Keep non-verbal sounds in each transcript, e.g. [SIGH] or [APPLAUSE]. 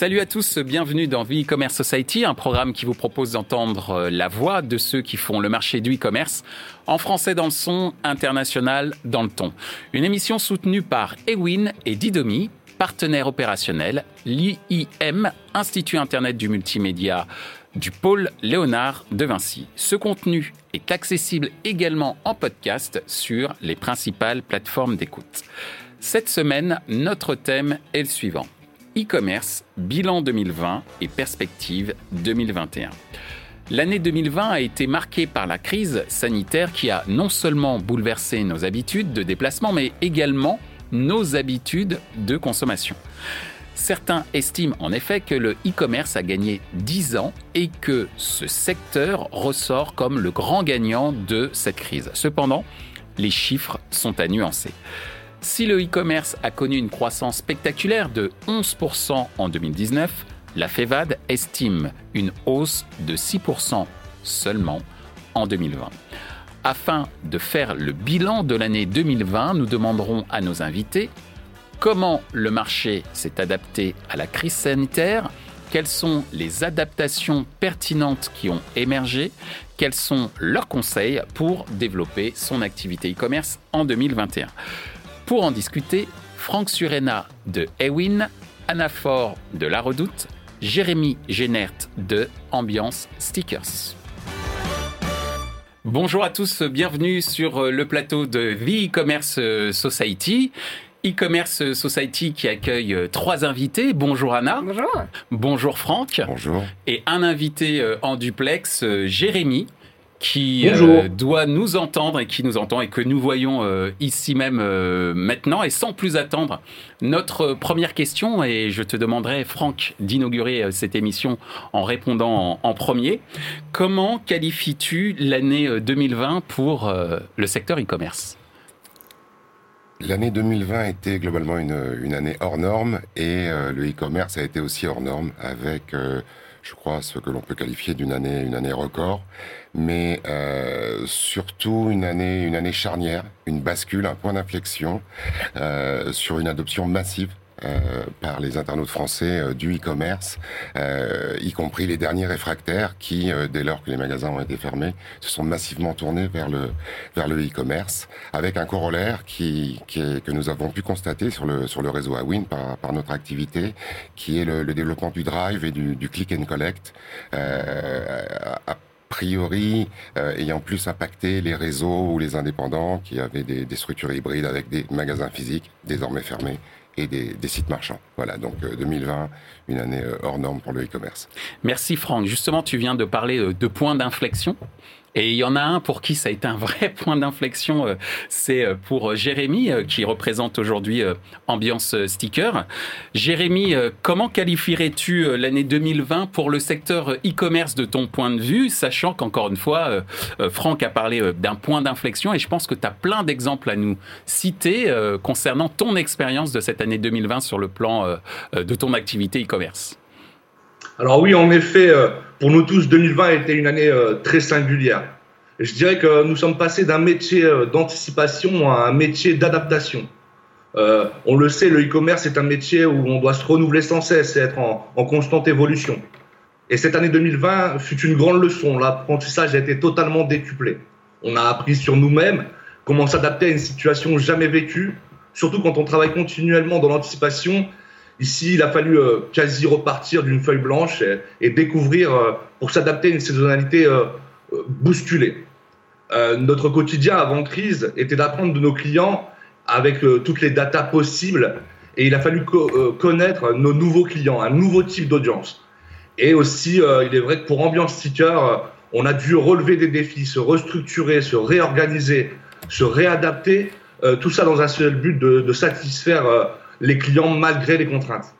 Salut à tous, bienvenue dans The E-Commerce Society, un programme qui vous propose d'entendre euh, la voix de ceux qui font le marché du e-commerce en français dans le son, international dans le ton. Une émission soutenue par Ewin et Didomi, partenaires opérationnels, l'IIM, Institut Internet du Multimédia du pôle Léonard de Vinci. Ce contenu est accessible également en podcast sur les principales plateformes d'écoute. Cette semaine, notre thème est le suivant e-commerce, bilan 2020 et perspective 2021. L'année 2020 a été marquée par la crise sanitaire qui a non seulement bouleversé nos habitudes de déplacement, mais également nos habitudes de consommation. Certains estiment en effet que le e-commerce a gagné 10 ans et que ce secteur ressort comme le grand gagnant de cette crise. Cependant, les chiffres sont à nuancer. Si le e-commerce a connu une croissance spectaculaire de 11% en 2019, la FEVAD estime une hausse de 6% seulement en 2020. Afin de faire le bilan de l'année 2020, nous demanderons à nos invités comment le marché s'est adapté à la crise sanitaire, quelles sont les adaptations pertinentes qui ont émergé, quels sont leurs conseils pour développer son activité e-commerce en 2021. Pour en discuter, Franck Surena de Ewin, Anafor de La Redoute, Jérémy Génert de Ambiance Stickers. Bonjour à tous, bienvenue sur le plateau de The E-Commerce Society. E-Commerce Society qui accueille trois invités. Bonjour Anna. Bonjour. Bonjour Franck. Bonjour. Et un invité en duplex, Jérémy qui euh, doit nous entendre et qui nous entend et que nous voyons euh, ici même euh, maintenant. Et sans plus attendre, notre première question, et je te demanderai, Franck, d'inaugurer cette émission en répondant en, premier. Comment qualifies-tu l'année 2020 pour le secteur e-commerce? L'année 2020 était globalement une, une, année hors norme et le e-commerce a été aussi hors norme avec je crois, ce que l'on peut qualifier d'une année, une année record, mais euh, surtout une année, une année charnière, une bascule, un point d'inflexion euh, sur une adoption massive par les internautes français euh, du e-commerce, euh, y compris les derniers réfractaires qui, dès lors que les magasins ont été fermés, se sont massivement tournés vers le vers le e-commerce, avec un corollaire qui, qui est, que nous avons pu constater sur le sur le réseau Awin par, par notre activité, qui est le, le développement du drive et du, du click and collect. a priori ayant plus impacté les réseaux ou les indépendants qui avaient des, des structures hybrides avec des magasins physiques désormais fermés et des, sites marchands. Voilà, donc 2020, euh, une année euh, hors norme pour le e-commerce. Merci Franck. Justement, tu viens de parler euh, de points d'inflexion. Et il y en a un pour qui ça a été un vrai [LAUGHS] point d'inflexion, euh, c'est euh, pour Jérémy, euh, qui représente aujourd'hui Ambiance Sticker. Jérémy, comment qualifierais-tu l'année 2020 pour le secteur e-commerce de ton point de vue, sachant qu'encore une fois, Franck a parlé d'un point d'inflexion et je pense que tu as plein d'exemples à nous citer concernant ton expérience de cette année 2020 sur le plan de ton activité e-commerce. Alors oui, en effet, euh, pour nous tous, 2020 a été une année euh, très singulière. Je dirais que nous sommes passés d'un métier euh, d'anticipation à un métier d'adaptation. on le sait, le e-commerce est un métier où on doit se renouveler sans cesse et être en, en constante évolution. Et cette année 2020 fut une grande leçon. L'apprentissage a été totalement décuplé. On a appris sur nous-mêmes comment s'adapter à une situation jamais vécue, surtout quand on travaille continuellement dans l'anticipation Ici, il a fallu euh, quasi repartir d'une feuille blanche et, découvrir, euh, pour s'adapter à une saisonnalité euh, bousculée. notre quotidien avant crise était d'apprendre de nos clients avec toutes les datas possibles et il a fallu connaître nos nouveaux clients, un nouveau type d'audience. Et aussi, il est vrai que pour Ambiance Sticker, on a dû relever des défis, se restructurer, se réorganiser, se réadapter, tout ça dans un seul but de, de satisfaire les clients malgré les contraintes.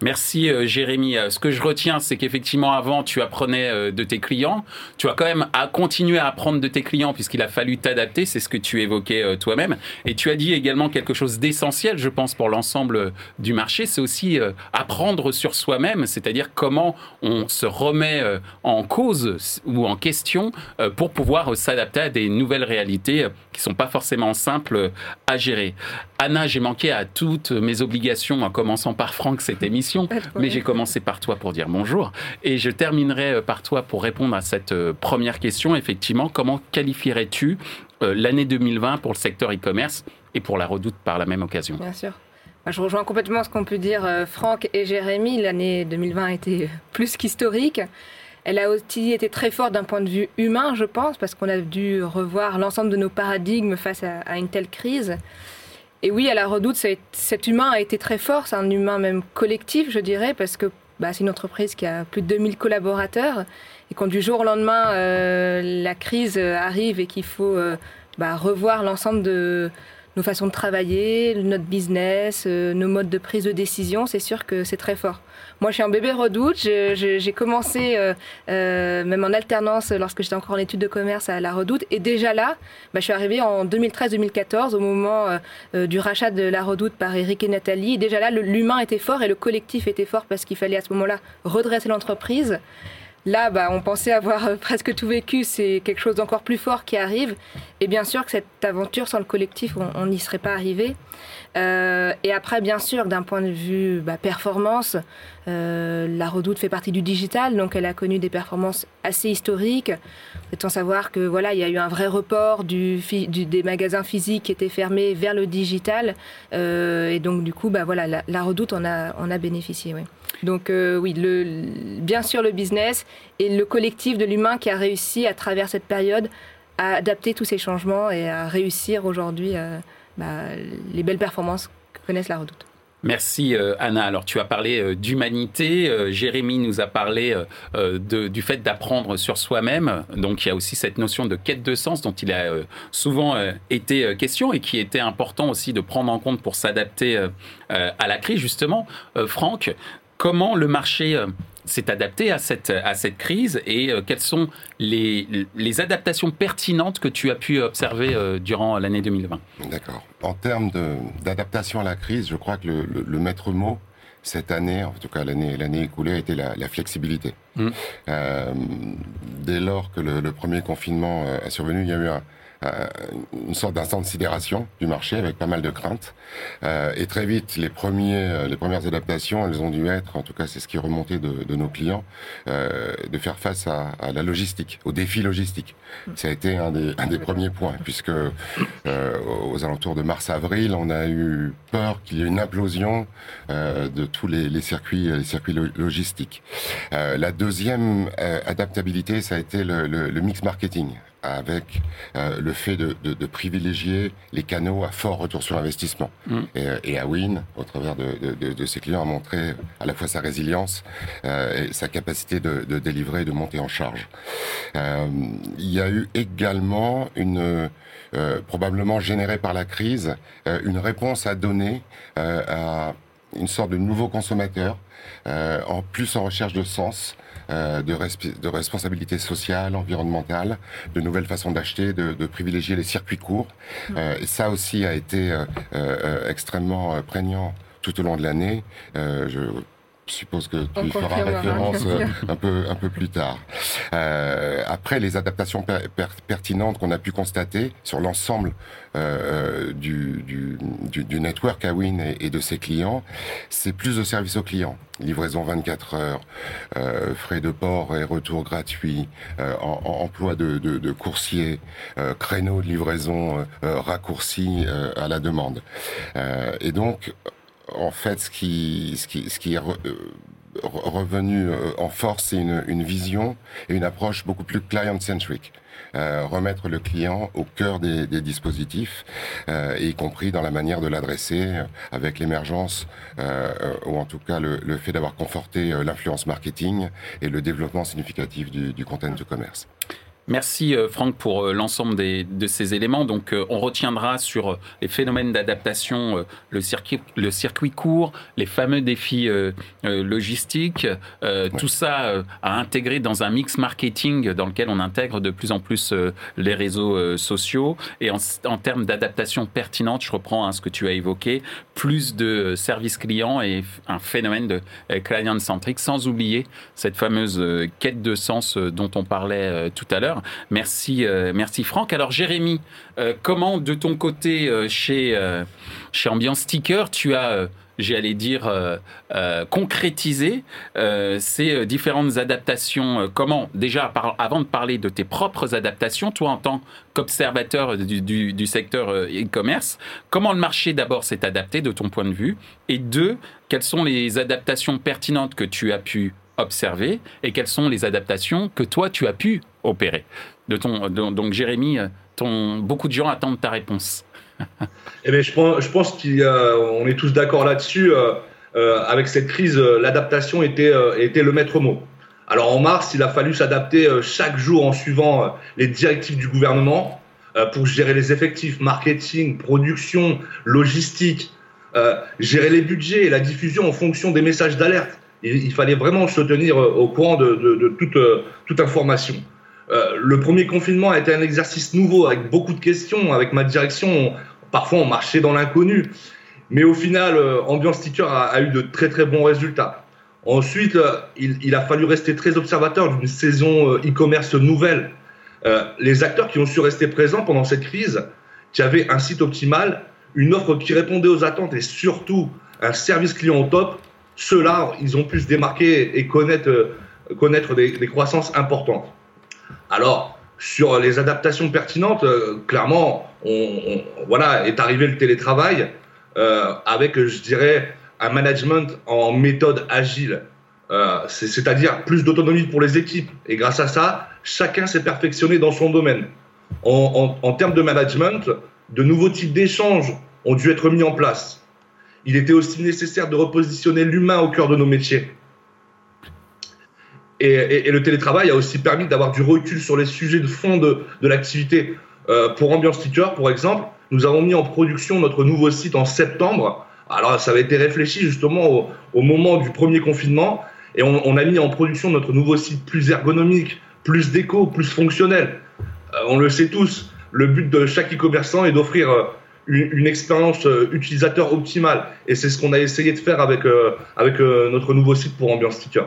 Merci euh, Jérémy. Euh, ce que je retiens, c'est qu'effectivement avant, tu apprenais euh, de tes clients. Tu as quand même à continuer à apprendre de tes clients puisqu'il a fallu t'adapter. C'est ce que tu évoquais toi-même. Et tu as dit également quelque chose d'essentiel, je pense, pour l'ensemble du marché. C'est aussi apprendre sur soi-même, c'est-à-dire comment on se remet en cause ou en question pour pouvoir s'adapter à des nouvelles réalités qui sont pas forcément simples à gérer. Anna, j'ai manqué à toutes mes obligations en commençant par Franck cette émission mais j'ai commencé par toi pour dire bonjour. Et je terminerai par toi pour répondre à cette première question. Effectivement, comment qualifierais-tu l'année 2020 pour le secteur e-commerce et pour la redoute par la même occasion? Bien sûr. Je rejoins complètement ce qu'on peut dire Franck et Jérémy. L'année 2020 a été plus qu'historique. Elle a aussi été très forte d'un point de vue humain, je pense, parce qu'on a dû revoir l'ensemble de nos paradigmes face à, une telle crise. Et oui, à la redoute, cet humain a été très fort, c'est un humain même collectif, je dirais, parce que bah, c'est une entreprise qui a plus de 2000 collaborateurs, et quand du jour au lendemain, euh, la crise arrive et qu'il faut euh, bah, revoir l'ensemble de nos façons de travailler, notre business, euh, nos modes de prise de décision, c'est sûr que c'est très fort. Moi, je suis un bébé redoute. J'ai commencé euh, euh, même en alternance lorsque j'étais encore en études de commerce à la redoute. Et déjà là, bah, je suis arrivée en 2013-2014 au moment du rachat de la redoute par Eric et Nathalie. Et déjà là, l'humain était fort et le collectif était fort parce qu'il fallait à ce moment-là redresser l'entreprise. Là, bah, on pensait avoir presque tout vécu, c'est quelque chose d'encore plus fort qui arrive. Et bien sûr que cette aventure sans le collectif, on n'y serait pas arrivé. Euh, et après, bien sûr, d'un point de vue bah, performance, euh, la Redoute fait partie du digital, donc elle a connu des performances assez historiques. Étant savoir que voilà, il y a eu un vrai report des magasins physiques qui étaient fermés vers le digital, euh, et donc du coup, bah voilà, la, Redoute en a, en a bénéficié. Donc oui, bien sûr le business et le collectif de l'humain qui a réussi à travers cette période à adapter tous ces changements et à réussir aujourd'hui. Bah, les belles performances que connaissent la redoute. Merci euh, Anna. Alors tu as parlé euh, d'humanité, euh, Jérémy nous a parlé du fait d'apprendre sur soi-même. Donc il y a aussi cette notion de quête de sens dont il a souvent été question et qui était important aussi de prendre en compte pour s'adapter à la crise justement. Franck, comment le marché s'est adapté à cette, à cette crise et euh, quelles sont les, les, adaptations pertinentes que tu as pu observer euh, durant l'année 2020 D'accord. En termes d'adaptation à la crise, je crois que le, le, maître mot cette année, en tout cas l'année l'année écoulée, a été la, la flexibilité. Mmh. Euh, dès lors que le, le, premier confinement a survenu, il y a eu un, une sorte d'instant de sidération du marché avec pas mal de craintes. Euh, et très vite, les, premiers, euh, les premières adaptations, elles ont dû être, en tout cas c'est ce qui est remonté de, de nos clients, euh, de faire face à, à, la logistique, au défi logistique. Ça a été un des, un des premiers points, puisque euh, aux alentours de mars-avril, on a eu peur qu'il y ait une implosion de tous les, les, circuits, les circuits logistiques. la deuxième adaptabilité, ça a été le, le, le mix marketing avec euh, le fait de, de, de, privilégier les canaux à fort retour sur investissement. Mm. Et, et Awin, au travers de, de, ses clients, a montré à la fois sa résilience euh, et sa capacité de, délivrer et de monter en charge. Euh, il y a eu également une... Euh, probablement générée par la crise, euh, une réponse à donner à une sorte de nouveau consommateur, en plus en recherche de sens, euh, de, de, responsabilité sociale, environnementale, de nouvelles façons d'acheter, de, de, privilégier les circuits courts. Mmh. Euh, et ça aussi a été euh, euh extrêmement prégnant tout au long de l'année. je suppose que tu feras référence euh, un peu un peu plus tard. Euh, après les adaptations per, per, pertinentes qu'on a pu constater sur l'ensemble euh, du, du, du, du, network Awin et, et, de ses clients, c'est plus de services aux clients. Livraison 24 heures, euh, frais de port et retour gratuit, euh, en, en, emploi de, de, de coursiers, euh, créneaux de livraison raccourcis à la demande. et donc en fait, ce qui, ce qui, ce qui est euh, revenu euh, en force, c'est une, une, vision et une approche beaucoup plus client-centric. Euh, remettre le client au cœur des, des dispositifs, euh, y compris dans la manière de l'adresser, euh, avec l'émergence, ou en tout cas le, le fait d'avoir conforté l'influence marketing et le développement significatif du, du content de commerce. Merci euh, Franck pour euh, l'ensemble de ces éléments. Donc euh, on retiendra sur les phénomènes d'adaptation le circuit, le circuit court, les fameux défis logistiques, tout ça à intégrer dans un mix marketing dans lequel on intègre de plus en plus les réseaux sociaux. Et en, en termes d'adaptation pertinente, je reprends hein, ce que tu as évoqué, plus de services clients et un phénomène de client-centric, sans oublier cette fameuse quête de sens dont on parlait tout à l'heure Merci, euh, merci Franck. Alors Jérémy, euh, comment de ton côté euh, chez, chez Ambiance Sticker, tu as j'allais dire, concrétiser ces différentes adaptations Comment, déjà, avant de parler de tes propres adaptations, toi en tant qu'observateur du, secteur e-commerce, comment le marché d'abord s'est adapté de ton point de vue? Et deux, quelles sont les adaptations pertinentes que tu as pu observer et quelles sont les adaptations que toi tu as pu opérer Donc Jérémy, beaucoup de gens attendent ta réponse. [LAUGHS] eh bien, je pense, qu'on est tous d'accord là-dessus. Euh, euh, avec cette crise, euh, l'adaptation était, le maître mot. Alors en mars, il a fallu s'adapter chaque jour en suivant les directives du gouvernement pour gérer les effectifs, marketing, production, logistique, gérer les budgets et la diffusion en fonction des messages d'alerte. Il, fallait vraiment se tenir au courant de, toute information. Euh, le premier confinement a été un exercice nouveau avec beaucoup de questions. Avec ma direction, parfois on marchait dans l'inconnu. Mais au final, euh, Ambiance Teacher a, eu de très très bons résultats. Ensuite, euh, il, a fallu rester très observateur d'une saison e-commerce nouvelle. les acteurs qui ont su rester présents pendant cette crise, qui avaient un site optimal, une offre qui répondait aux attentes et surtout un service client au top, ceux-là, ils ont pu se démarquer et connaître, connaître des croissances importantes. Alors, sur les adaptations pertinentes, euh, clairement, on, voilà, est arrivé le télétravail euh, avec, je dirais, un management en méthode agile. Euh, c'est-à-dire plus d'autonomie pour les équipes. Et grâce à ça, chacun s'est perfectionné dans son domaine. en termes de management, de nouveaux types d'échanges ont dû être mis en place. Il était aussi nécessaire de repositionner l'humain au cœur de nos métiers. Et, le télétravail a aussi permis d'avoir du recul sur les sujets de fond de, l'activité. Euh, pour Ambiance Teacher, par exemple, nous avons mis en production notre nouveau site en septembre. Alors, ça avait été réfléchi justement au, moment du premier confinement. Et on, a mis en production notre nouveau site plus ergonomique, plus déco, plus fonctionnel. Euh, on le sait tous, le but de chaque e-commerçant est d'offrir euh, une, expérience utilisateur optimale. Et c'est ce qu'on a essayé de faire avec, avec notre nouveau site pour Ambiance Teacher.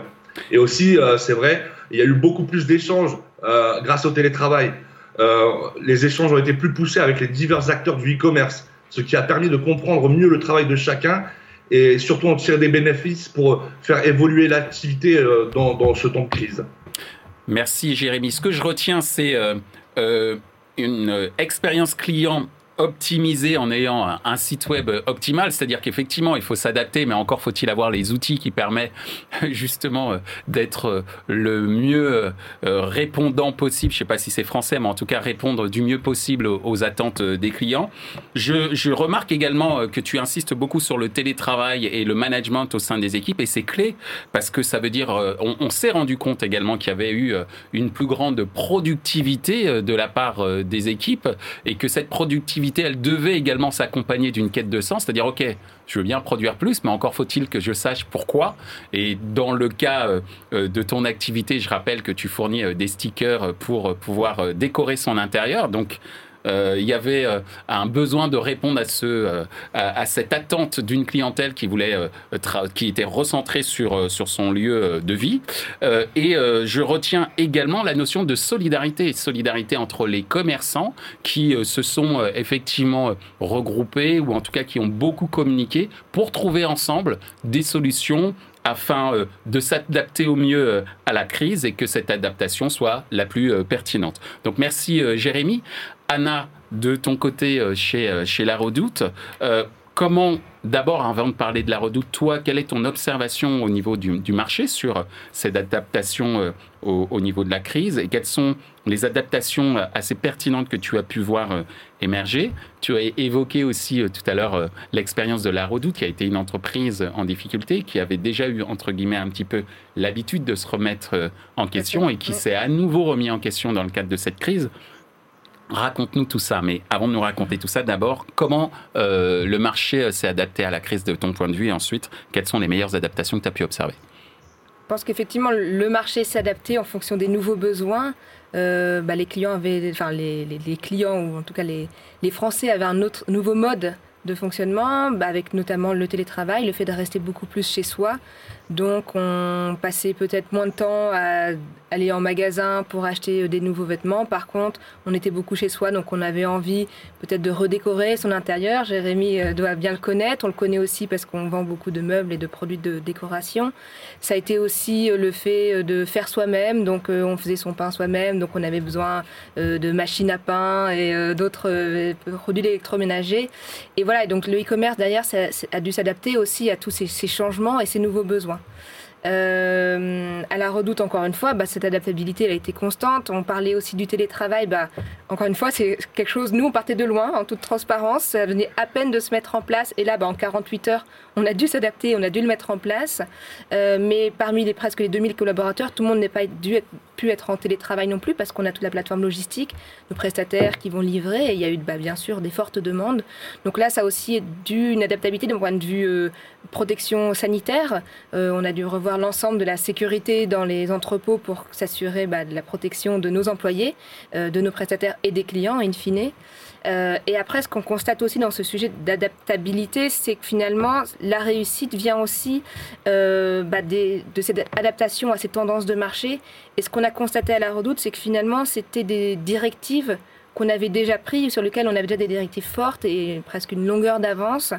Et aussi, euh, c'est vrai, il y a eu beaucoup plus d'échanges euh, grâce au télétravail. Euh, les échanges ont été plus poussés avec les divers acteurs du e-commerce, ce qui a permis de comprendre mieux le travail de chacun et surtout en tirer des bénéfices pour faire évoluer l'activité dans, dans, ce temps de crise. Merci Jérémy. Ce que je retiens, c'est une expérience client optimiser en ayant un, site web optimal, c'est-à-dire qu'effectivement, il faut s'adapter, mais encore faut-il avoir les outils qui permettent [LAUGHS] justement euh, d'être euh, le mieux euh, répondant possible. Je ne sais pas si c'est français, mais en tout cas répondre du mieux possible aux, attentes des clients. Je, remarque également que tu insistes beaucoup sur le télétravail et le management au sein des équipes, et c'est clé parce que ça veut dire, on, on s'est rendu compte également qu'il y avait eu une plus grande productivité de la part des équipes et que cette productivité elle devait également s'accompagner d'une quête de sens, c'est-à-dire, OK, je veux bien produire plus, mais encore faut-il que je sache pourquoi. Et dans le cas euh, euh, de ton activité, je rappelle que tu fournis euh, des stickers pour pouvoir décorer son intérieur. Donc, il y avait euh, un besoin de répondre à, ce, euh, à, cette attente d'une clientèle qui voulait, qui était recentrée sur, sur son lieu de vie. et je retiens également la notion de solidarité, solidarité entre les commerçants qui se sont effectivement regroupés ou en tout cas qui ont beaucoup communiqué pour trouver ensemble des solutions afin de s'adapter au mieux à la crise et que cette adaptation soit la plus pertinente. Donc merci Jérémy. Anna, de ton côté euh, chez, euh, chez La Redoute, euh, comment, d'abord, avant de parler de La Redoute, toi, quelle est ton observation au niveau du, marché sur cette adaptation au, niveau de la crise et quelles sont les adaptations assez pertinentes que tu as pu voir émerger? Tu as évoqué aussi tout à l'heure l'expérience de La Redoute, qui a été une entreprise en difficulté, qui avait déjà eu, entre guillemets, un petit peu l'habitude de se remettre en question et qui s'est à nouveau remis en question dans le cadre de cette crise. Raconte-nous tout ça, mais avant de nous raconter tout ça, d'abord, comment euh, le marché euh, s'est adapté à la crise de ton point de vue et ensuite, quelles sont les meilleures adaptations que tu as pu observer? Je pense qu'effectivement, le marché s'est adapté en fonction des nouveaux besoins. Euh, bah, les clients avaient, enfin les, clients ou en tout cas les, les, Français avaient un autre nouveau mode de fonctionnement, bah, avec notamment le télétravail, le fait de rester beaucoup plus chez soi. Donc on passait peut-être moins de temps à aller en magasin pour acheter euh, des nouveaux vêtements. Par contre, on était beaucoup chez soi, donc on avait envie peut-être de redécorer son intérieur. Jérémy euh, doit bien le connaître. On le connaît aussi parce qu'on vend beaucoup de meubles et de produits de décoration. Ça a été aussi euh, le fait de faire soi-même. Donc on faisait son pain soi-même. Donc on avait besoin de machines à pain et d'autres produits électroménagers. Voilà, donc le e-commerce derrière a dû s'adapter aussi à tous ces changements et ces nouveaux besoins. Euh, à la redoute, encore une fois, bah, cette adaptabilité a été constante. On parlait aussi du télétravail. Bah, encore une fois, c'est quelque chose, nous, on partait de loin, en toute transparence. Ça venait à peine de se mettre en place. Et là, bah, en 48 heures, on a dû s'adapter, on a dû le mettre en place. Euh, mais parmi les presque les 2000 collaborateurs, tout le monde n'est pas dû être, pu être en télétravail non plus parce qu'on a toute la plateforme logistique, nos prestataires qui vont livrer. Et il y a eu, bah, bien sûr, des fortes demandes. Donc là, ça a aussi dû une adaptabilité d'un point de vue euh, protection sanitaire. on a dû revoir l'ensemble de la sécurité dans les entrepôts pour s'assurer bah, de la protection de nos employés, euh, de nos prestataires et des clients, in fine. Euh, et après, ce qu'on constate aussi dans ce sujet d'adaptabilité, c'est que finalement, la réussite vient aussi euh, bah, de cette adaptation à ces tendances de marché. Et ce qu'on a constaté à la redoute, c'est que finalement, c'était des directives qu'on avait déjà prises, sur lesquelles on avait déjà des directives fortes et presque une longueur d'avance.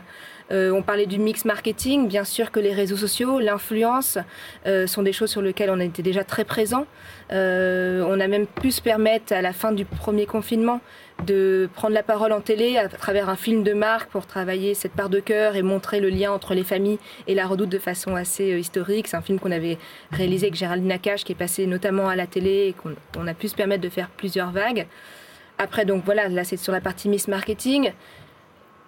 Euh, on parlait du mix marketing. Bien sûr que les réseaux sociaux, l'influence euh, sont des choses sur lesquelles on était déjà très présent. Euh, on a même pu se permettre à la fin du premier confinement de prendre la parole en télé à travers un film de marque pour travailler cette part de cœur et montrer le lien entre les familles et la redoute de façon assez historique. C'est un film qu'on avait réalisé avec Géraldine Nakache qui est passé notamment à la télé et qu'on a pu se permettre de faire plusieurs vagues. Après, donc voilà, là c'est sur la partie Miss Marketing.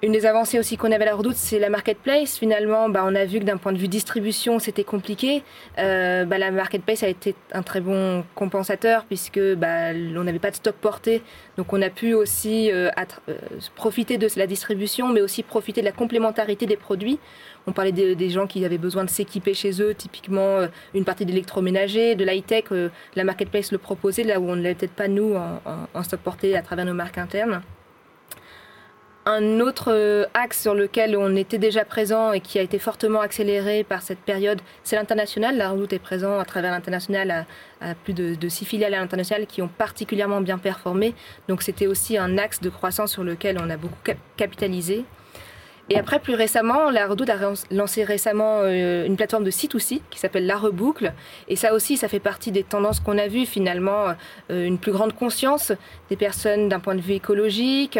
Une des avancées aussi qu'on avait à la redoute, c'est la marketplace. Finalement, bah, on a vu que d'un point de vue distribution, c'était compliqué. Euh, bah, la marketplace a été un très bon compensateur puisque bah, on n'avait pas de stock porté. Donc on a pu aussi euh, euh, profiter de la distribution, mais aussi profiter de la complémentarité des produits. On parlait des, gens qui avaient besoin de s'équiper chez eux, typiquement une partie d'électroménager, de l'high-tech. la marketplace le proposait là où on ne l'avait peut-être pas nous en stock porté à travers nos marques internes. Un autre euh, axe sur lequel on était déjà présent et qui a été fortement accéléré par cette période, c'est l'international. La Redoute est présent à travers l'international à, plus de, six filiales à l'international qui ont particulièrement bien performé. Donc c'était aussi un axe de croissance sur lequel on a beaucoup capitalisé. Et après, plus récemment, la Redoute a lancé récemment euh, une plateforme de site aussi qui s'appelle La Reboucle. Et ça aussi, ça fait partie des tendances qu'on a vues finalement, euh, une plus grande conscience des personnes d'un point de vue écologique,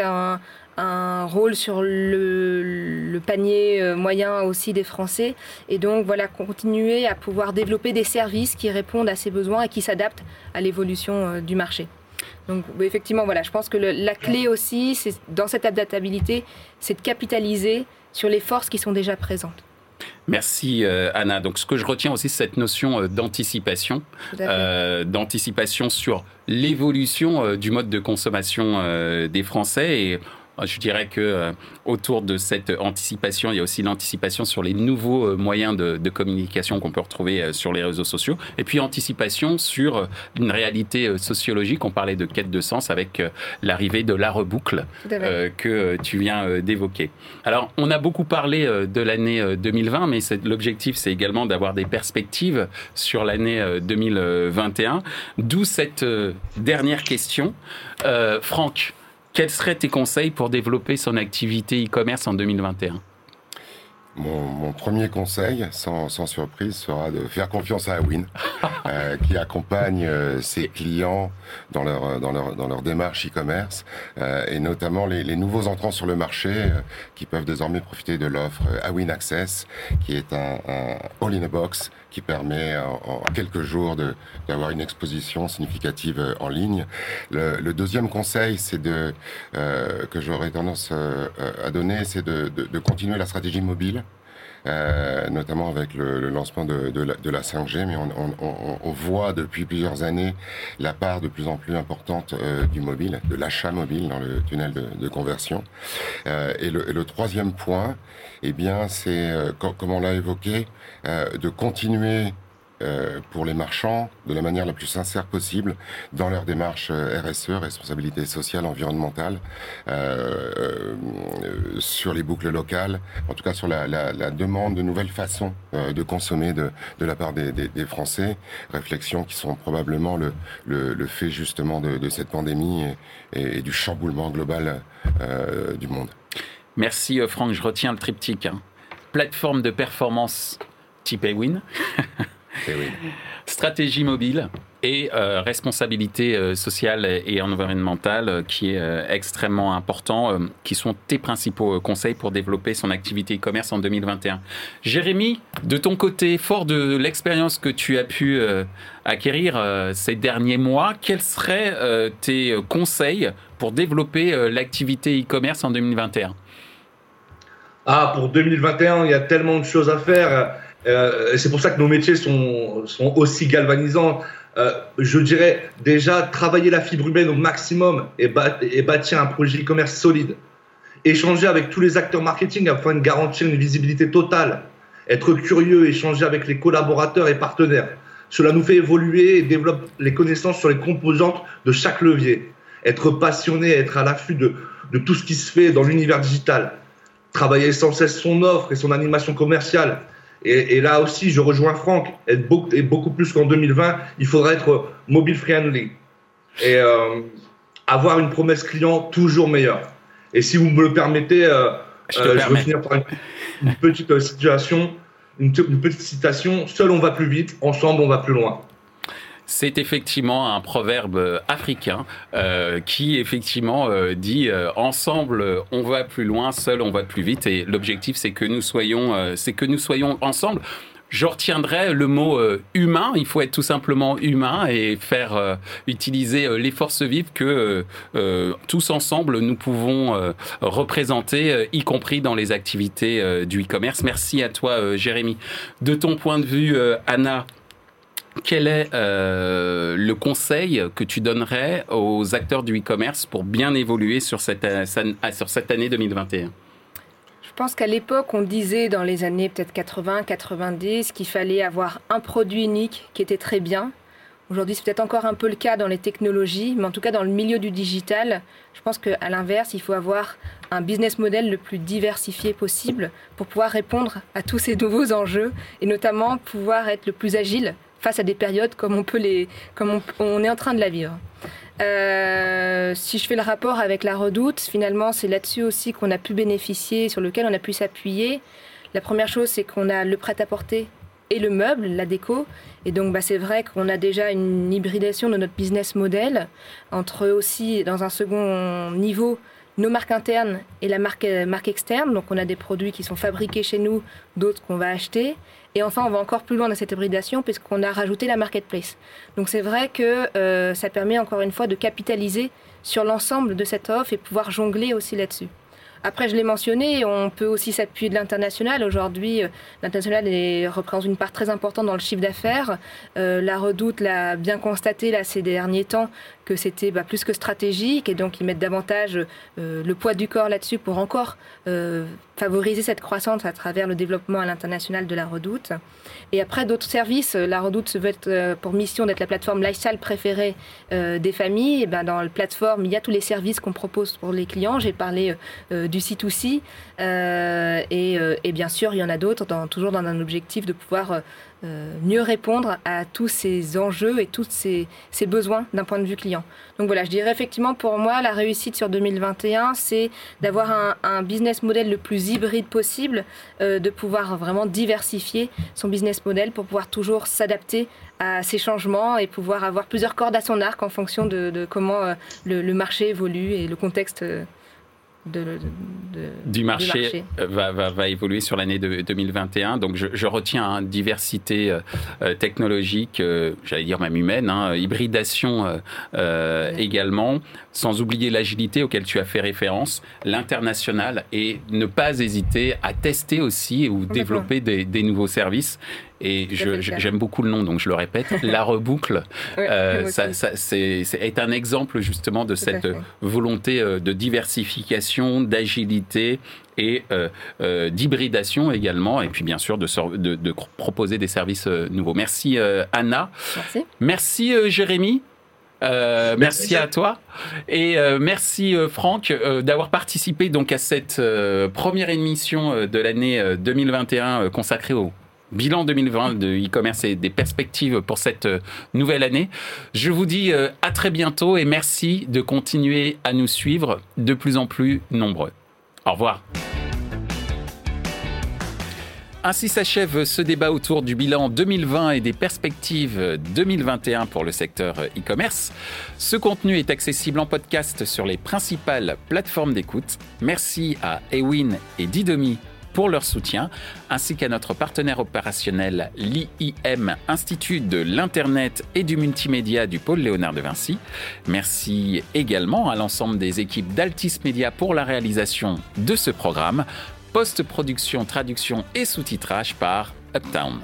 un rôle sur le, panier euh, moyen aussi des Français. Et donc, voilà, continuer à pouvoir développer des services qui répondent à ces besoins et qui s'adaptent à l'évolution euh, du marché. Donc, effectivement, voilà, je pense que la clé aussi, c'est dans cette adaptabilité, c'est de capitaliser sur les forces qui sont déjà présentes. Merci euh, Anna. Donc ce que je retiens aussi, c'est cette notion d'anticipation, d'anticipation sur l'évolution du mode de consommation des Français. Et je dirais que euh, autour de cette anticipation, il y a aussi l'anticipation sur les nouveaux euh, moyens de, communication qu'on peut retrouver euh, sur les réseaux sociaux, et puis anticipation sur une réalité sociologique. On parlait de quête de sens avec l'arrivée de la reboucle que tu viens d'évoquer. Alors, on a beaucoup parlé de l'année 2020, mais l'objectif, c'est également d'avoir des perspectives sur l'année 2021. D'où cette dernière question, Franck. Quels seraient tes conseils pour développer son activité e-commerce en 2021 mon, premier conseil, sans, surprise, sera de faire confiance à Awin, [LAUGHS] euh, qui accompagne euh, ses clients dans leur, dans leur, dans leur démarche e-commerce, euh, et notamment les, nouveaux entrants sur le marché qui peuvent désormais profiter de l'offre Awin Access, qui est un, un all-in-a-box qui permet en, quelques jours d'avoir une exposition significative euh, en ligne. Le, deuxième conseil, c'est de euh, que j'aurais tendance euh, à donner, c'est de, de, continuer la stratégie mobile. Euh, notamment avec le, le lancement de, de, la, de, la, 5G, mais on, on, on, voit depuis plusieurs années la part de plus en plus importante euh, du mobile, de l'achat mobile dans le tunnel de, de conversion. Euh, et, le, et, le, troisième point, eh bien, c'est, comme on l'a évoqué, de continuer euh, pour les marchands de la manière la plus sincère possible dans leur démarche euh, RSE, responsabilité sociale, environnementale, euh, euh, sur les boucles locales, en tout cas sur la, la, la demande de nouvelles façons euh, de consommer de, de la part des, des, des, Français, réflexions qui sont probablement le, le, le fait justement de, de, cette pandémie et, et, du chamboulement global du monde. Merci Franck, je retiens le triptyque. Hein. Plateforme de performance type Ewin. [LAUGHS] Oui. Stratégie mobile et euh, responsabilité euh, sociale et environnementale euh, qui est extrêmement important, euh, qui sont tes principaux conseils pour développer son activité e-commerce en 2021. Jérémy, de ton côté, fort de l'expérience que tu as pu euh, acquérir ces derniers mois, quels seraient tes conseils pour développer l'activité e-commerce en 2021 Ah, pour 2021, il y a tellement de choses à faire. Euh, c'est pour ça que nos métiers sont, aussi galvanisants. Euh, je dirais déjà travailler la fibre humaine au maximum et, bâtir un projet e-commerce solide. Échanger avec tous les acteurs marketing afin de garantir une visibilité totale. Être curieux, échanger avec les collaborateurs et partenaires. Cela nous fait évoluer et développe les connaissances sur les composantes de chaque levier. Être passionné, être à l'affût de tout ce qui se fait dans l'univers digital. Travailler sans cesse son offre et son animation commerciale et, et, là aussi, je rejoins Franck, et beaucoup, et beaucoup plus qu'en 2020, il faudra être mobile friendly et euh, avoir une promesse client toujours meilleure. Et si vous me le permettez, euh, je, euh, je vais finir par une, une petite situation, une, une, petite citation. Seul on va plus vite, ensemble on va plus loin c'est effectivement un proverbe africain euh, qui effectivement euh, dit euh, ensemble on va plus loin, seul on va plus vite. Et l'objectif c'est que nous soyons, euh, c'est que nous soyons ensemble. Je retiendrai le mot euh, humain. Il faut être tout simplement humain et faire euh, utiliser les forces vives que tous ensemble nous pouvons représenter, y compris dans les activités du e-commerce. Merci à toi, Jérémy. De ton point de vue, Anna, quel est euh, le conseil que tu donnerais aux acteurs du e-commerce pour bien évoluer sur cette, sur cette année 2021 Je pense qu'à l'époque, on disait dans les années peut-être 80, 90 qu'il fallait avoir un produit unique qui était très bien. Aujourd'hui, c'est peut-être encore un peu le cas dans les technologies, mais en tout cas dans le milieu du digital, je pense qu'à l'inverse, il faut avoir un business model le plus diversifié possible pour pouvoir répondre à tous ces nouveaux enjeux et notamment pouvoir être le plus agile face à des périodes comme on peut les, comme on, est en train de la vivre. Euh, si je fais le rapport avec la redoute, finalement, c'est là-dessus aussi qu'on a pu bénéficier, sur lequel on a pu s'appuyer. La première chose, c'est qu'on a le prêt-à-porter et le meuble, la déco. Et donc, bah, c'est vrai qu'on a déjà une hybridation de notre business model entre aussi, dans un second niveau, nos marques internes et la marque, marque externe. Donc, on a des produits qui sont fabriqués chez nous, d'autres qu'on va acheter. Et enfin, on va encore plus loin dans cette hybridation puisqu'on a rajouté la marketplace. Donc c'est vrai que euh, ça permet encore une fois de capitaliser sur l'ensemble de cette offre et pouvoir jongler aussi là-dessus. Après, je l'ai mentionné, on peut aussi s'appuyer de l'international. Aujourd'hui, euh, l'international représente une part très importante dans le chiffre d'affaires. Euh, la Redoute l'a bien constaté là ces derniers temps que c'était bah, plus que stratégique et donc ils mettent davantage euh, le poids du corps là-dessus pour encore favoriser cette croissance à travers le développement à l'international de la Redoute. Et après d'autres services, la Redoute se veut euh, pour mission d'être la plateforme lifestyle préférée euh, des familles. Et ben dans la plateforme, il y a tous les services qu'on propose pour les clients. J'ai parlé euh, du C2C et, et, bien sûr il y en a d'autres, toujours dans un objectif de pouvoir euh, mieux répondre à tous ces enjeux et tous ces, besoins d'un point de vue client. Donc voilà, je dirais effectivement pour moi, la réussite sur 2021, c'est d'avoir un, business model le plus hybride possible, euh, de pouvoir vraiment diversifier son business model pour pouvoir toujours s'adapter à ces changements et pouvoir avoir plusieurs cordes à son arc en fonction de, comment euh, le, marché évolue et le contexte euh, de, de, de, du marché, marché. Va, va, va, évoluer sur l'année 2021. Donc je, je retiens hein, diversité euh, technologique, euh, j'allais dire même humaine, hein, hybridation euh, ouais. également, sans oublier l'agilité auquel tu as fait référence, l'international et ne pas hésiter à tester aussi ou développer des, des, nouveaux services. Et j'aime beaucoup le nom, donc je le répète, [LAUGHS] la reboucle, euh, ça, c'est, est un exemple justement de cette volonté euh, de diversification, d'agilité et euh, d'hybridation également, et puis bien sûr de, de, proposer des services nouveaux. Merci Anna. Merci. Merci Jérémy. merci à toi et merci Franck d'avoir participé donc à cette première émission de l'année 2021 consacrée au bilan 2020 de e-commerce et des perspectives pour cette euh, nouvelle année. Je vous dis euh, à très bientôt et merci de continuer à nous suivre de plus en plus nombreux. Au revoir. Ainsi s'achève ce débat autour du bilan 2020 et des perspectives 2021 pour le secteur e-commerce. Ce contenu est accessible en podcast sur les principales plateformes d'écoute. Merci à Ewin et Didomi pour leur soutien, ainsi qu'à notre partenaire opérationnel, l'IIM, Institut de l'Internet et du Multimédia du pôle Léonard de Vinci. Merci également à l'ensemble des équipes d'Altis Media pour la réalisation de ce programme. Post-production, traduction et sous-titrage par Uptown.